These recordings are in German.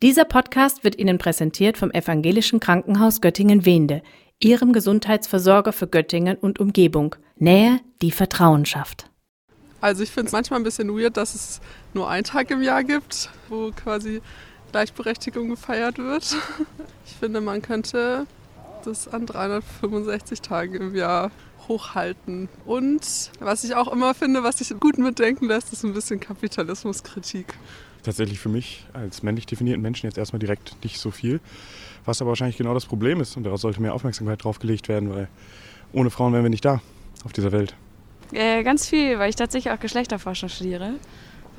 Dieser Podcast wird Ihnen präsentiert vom Evangelischen Krankenhaus Göttingen-Wende, Ihrem Gesundheitsversorger für Göttingen und Umgebung. Nähe, die Vertrauen schafft. Also ich finde es manchmal ein bisschen weird, dass es nur einen Tag im Jahr gibt, wo quasi Gleichberechtigung gefeiert wird. Ich finde, man könnte das an 365 Tagen im Jahr hochhalten. Und was ich auch immer finde, was sich gut mitdenken lässt, ist ein bisschen Kapitalismuskritik. Tatsächlich für mich als männlich definierten Menschen jetzt erstmal direkt nicht so viel, was aber wahrscheinlich genau das Problem ist. Und daraus sollte mehr Aufmerksamkeit drauf gelegt werden, weil ohne Frauen wären wir nicht da auf dieser Welt. Äh, ganz viel, weil ich tatsächlich auch Geschlechterforschung studiere.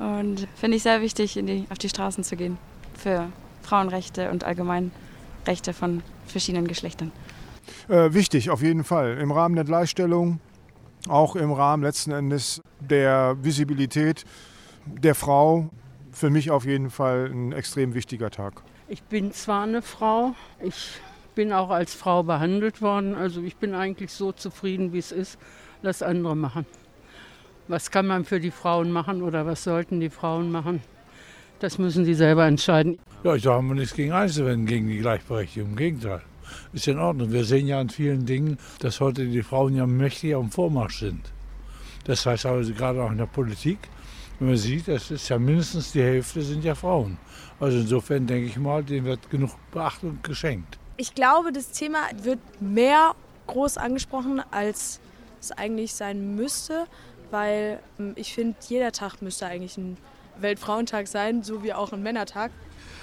Und finde ich sehr wichtig, die, auf die Straßen zu gehen für Frauenrechte und allgemein Rechte von verschiedenen Geschlechtern. Äh, wichtig, auf jeden Fall. Im Rahmen der Gleichstellung, auch im Rahmen letzten Endes der Visibilität der Frau. Für mich auf jeden Fall ein extrem wichtiger Tag. Ich bin zwar eine Frau, ich bin auch als Frau behandelt worden. Also ich bin eigentlich so zufrieden, wie es ist. Lass andere machen. Was kann man für die Frauen machen oder was sollten die Frauen machen? Das müssen sie selber entscheiden. Ja, ich habe nichts gegen einzuwenden, gegen die Gleichberechtigung. Im Gegenteil. Ist in Ordnung. Wir sehen ja an vielen Dingen, dass heute die Frauen ja mächtig am Vormarsch sind. Das heißt also gerade auch in der Politik, wenn man sieht, das ist ja mindestens die Hälfte sind ja Frauen. Also insofern denke ich mal, denen wird genug Beachtung geschenkt. Ich glaube, das Thema wird mehr groß angesprochen, als es eigentlich sein müsste, weil ähm, ich finde, jeder Tag müsste eigentlich ein Weltfrauentag sein, so wie auch ein Männertag.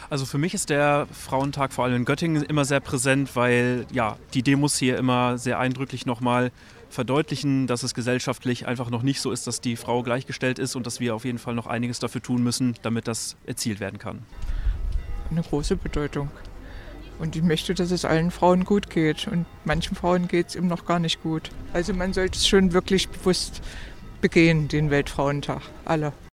Also für mich ist der Frauentag vor allem in Göttingen immer sehr präsent, weil ja, die Demos hier immer sehr eindrücklich nochmal verdeutlichen, dass es gesellschaftlich einfach noch nicht so ist, dass die Frau gleichgestellt ist und dass wir auf jeden Fall noch einiges dafür tun müssen, damit das erzielt werden kann. Eine große Bedeutung. Und ich möchte, dass es allen Frauen gut geht. Und manchen Frauen geht es eben noch gar nicht gut. Also man sollte es schon wirklich bewusst begehen, den Weltfrauentag. Alle.